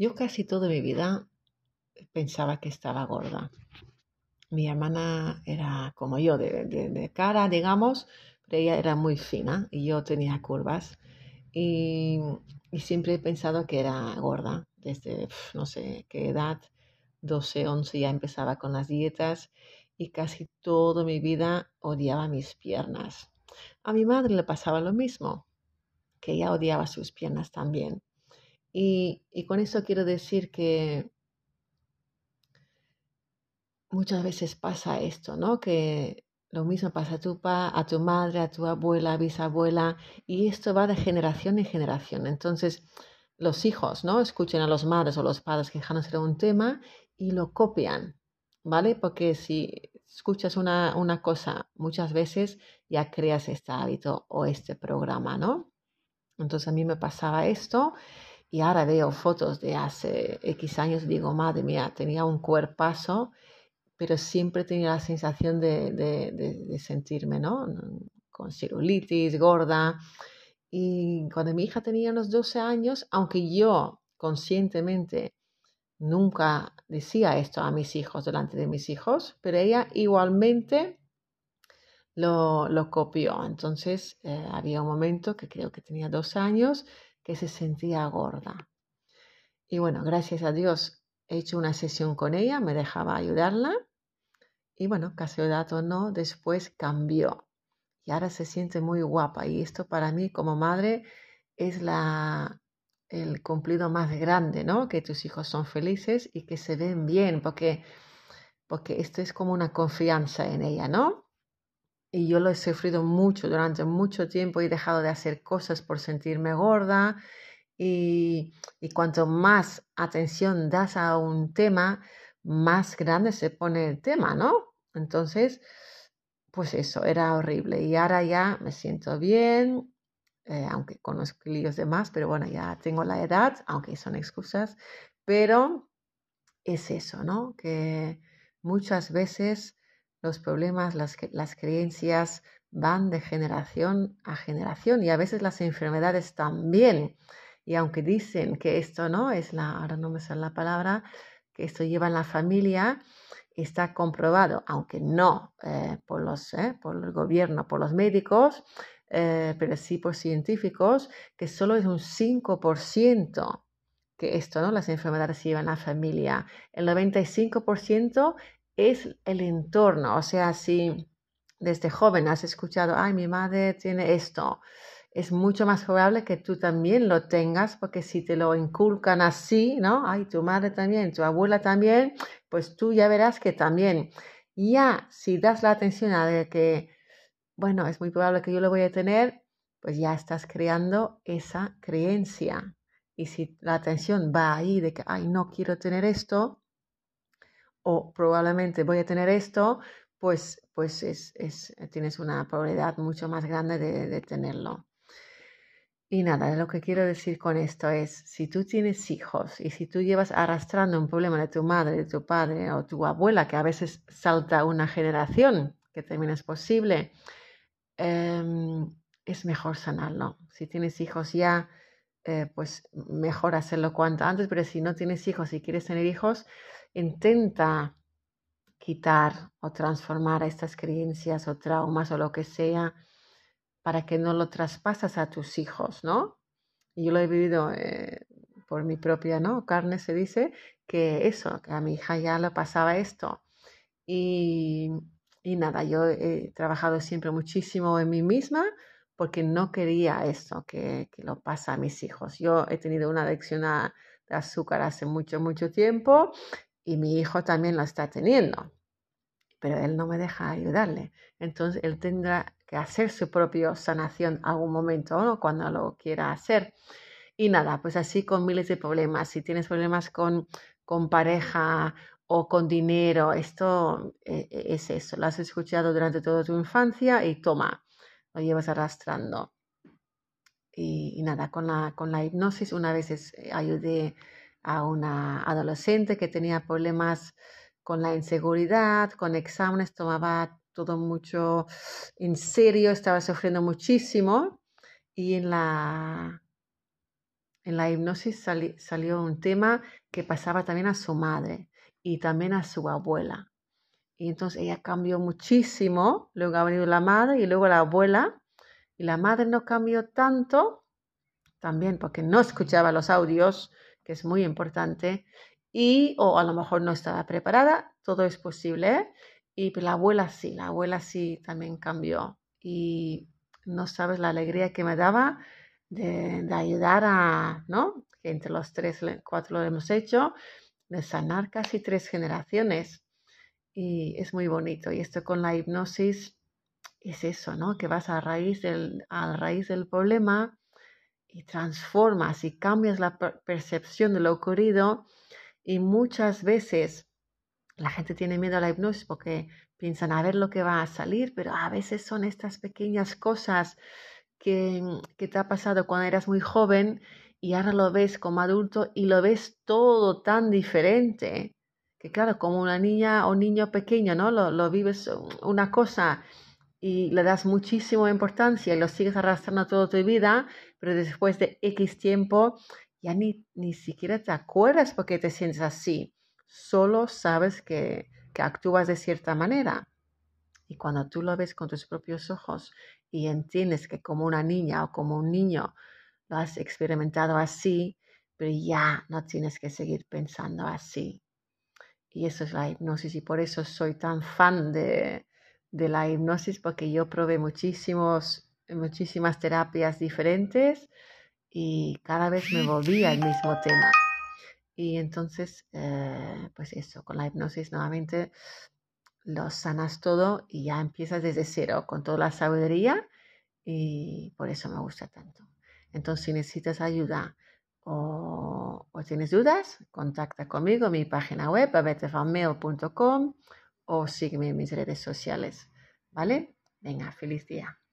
Yo casi toda mi vida pensaba que estaba gorda. Mi hermana era como yo, de, cara, digamos, pero ella era muy fina y yo tenía curvas. Y, siempre he pensado que era gorda. Desde no sé qué edad, 12, 11 ya empezaba con las dietas y casi toda mi vida odiaba mis piernas. A mi madre le pasaba lo mismo, que ella odiaba sus piernas también. Y, con eso quiero decir que muchas veces pasa esto, ¿no? Que lo mismo pasa a tu, pa, a tu madre, a tu abuela, bisabuela, y esto va de generación en generación. Entonces, los hijos, ¿no? Escuchen a los madres o los padres quejándose de un tema y lo copian, ¿vale? Porque si escuchas una, una cosa muchas veces, ya creas este hábito o este programa, ¿no? Entonces a mí me pasaba esto y ahora veo fotos de hace X años y digo, madre mía, tenía un cuerpazo, pero siempre tenía la sensación de, de, sentirme, ¿no? Con celulitis, gorda. Y cuando mi hija tenía unos 12 años, aunque yo conscientemente nunca decía esto a mis hijos delante de mis hijos, pero ella igualmente lo, lo copió. Entonces eh, había un momento que creo que tenía dos años que se sentía gorda. Y bueno, gracias a Dios he hecho una sesión con ella, me dejaba ayudarla. Y bueno, casualidad o no, después cambió. Y ahora se siente muy guapa. Y esto para mí como madre es la, el cumplido más grande, ¿no? Que tus hijos son felices y que se ven bien, porque, porque esto es como una confianza en ella, ¿no? Y yo lo he sufrido mucho durante mucho tiempo, he dejado de hacer cosas por sentirme gorda y, y cuanto más atención das a un tema, más grande se pone el tema, ¿no? Entonces, pues eso, era horrible. Y ahora ya me siento bien, eh, aunque con los líos de más, pero bueno, ya tengo la edad, aunque son excusas, pero es eso, ¿no? Que muchas veces los problemas, las, las creencias van de generación a generación y a veces las enfermedades también. Y aunque dicen que esto no es la, ahora no me sale la palabra, que esto lleva en la familia, está comprobado, aunque no eh, por, los, eh, por el gobierno, por los médicos, eh, pero sí por científicos, que solo es un 5% que esto, ¿no? Las enfermedades llevan a la familia. El 95% es el entorno, o sea, si desde joven has escuchado, ay, mi madre tiene esto, es mucho más probable que tú también lo tengas, porque si te lo inculcan así, ¿no? Ay, tu madre también, tu abuela también, pues tú ya verás que también. Ya, si das la atención a de que, bueno, es muy probable que yo lo voy a tener, pues ya estás creando esa creencia. Y si la atención va ahí de que, ay, no quiero tener esto, o probablemente voy a tener esto, pues, pues es, es, tienes una probabilidad mucho más grande de, de tenerlo. Y nada, lo que quiero decir con esto es, si tú tienes hijos y si tú llevas arrastrando un problema de tu madre, de tu padre o tu abuela, que a veces salta una generación, que también es posible, em, es mejor sanarlo. Si tienes hijos ya, eh, pues mejor hacerlo cuanto antes, pero si no tienes hijos y quieres tener hijos, intenta quitar o transformar estas creencias o traumas o lo que sea para que no lo traspasas a tus hijos, ¿no? Yo lo he vivido eh, por mi propia ¿no? carne, se dice, que eso, que a mi hija ya le pasaba esto. Y, y nada, yo he trabajado siempre muchísimo en mí misma porque no quería esto que, que lo pasa a mis hijos. Yo he tenido una adicción a, de azúcar hace mucho, mucho tiempo y mi hijo también lo está teniendo, pero él no me deja ayudarle. Entonces él tendrá que hacer su propia sanación algún momento, ¿no? cuando lo quiera hacer. Y nada, pues así con miles de problemas. Si tienes problemas con, con pareja o con dinero, esto eh, eh, es eso. Lo has escuchado durante toda tu infancia y toma, lo llevas arrastrando. Y, nada, con la, con la hipnosis una vez eh, ayudé a una adolescente que tenía problemas con la inseguridad, con exámenes, tomaba todo mucho en serio, estaba sufriendo muchísimo y en la, en la hipnosis salió un tema que pasaba también a su madre y también a su abuela. Y entonces ella cambió muchísimo, luego ha venido la madre y luego la abuela, y la madre no cambió tanto, también porque no escuchaba los audios, que es muy importante, y o a lo mejor no estaba preparada, todo es posible, ¿eh? y la abuela sí, la abuela sí también cambió. Y no sabes la alegría que me daba de, ayudar a, ¿no? Que entre los tres, cuatro lo hemos hecho, de sanar casi tres generaciones. Y es muy bonito. Y esto con la hipnosis es eso, ¿no? Que vas a raíz del, a raíz del problema y transformas y cambias la percepción de lo ocurrido. Y muchas veces la gente tiene miedo a la hipnosis porque piensan a ver lo que va a salir, pero a veces son estas pequeñas cosas que, que te ha pasado cuando eras muy joven y ahora lo ves como adulto y lo ves todo tan diferente. Que claro, como una niña o niño pequeño, ¿no? Lo, lo vives una cosa y le das muchísima importancia y lo sigues arrastrando toda tu vida, pero después de X tiempo ya ni, ni siquiera te acuerdas por qué te sientes así. Solo sabes que, que actúas de cierta manera. Y cuando tú lo ves con tus propios ojos y entiendes que como una niña o como un niño lo has experimentado así, pero ya no tienes que seguir pensando así. Y eso es la hipnosis y por eso soy tan fan de, de la hipnosis porque yo probé muchísimos, muchísimas terapias diferentes y cada vez me volvía al mismo tema. Y entonces, eh, pues eso, con la hipnosis nuevamente lo sanas todo y ya empiezas desde cero con toda la sabiduría y por eso me gusta tanto. Entonces, si necesitas ayuda o, o tienes dudas, contacta conmigo en mi página web, abetefanmail.com o sígueme en mis redes sociales. ¿Vale? Venga, feliz día.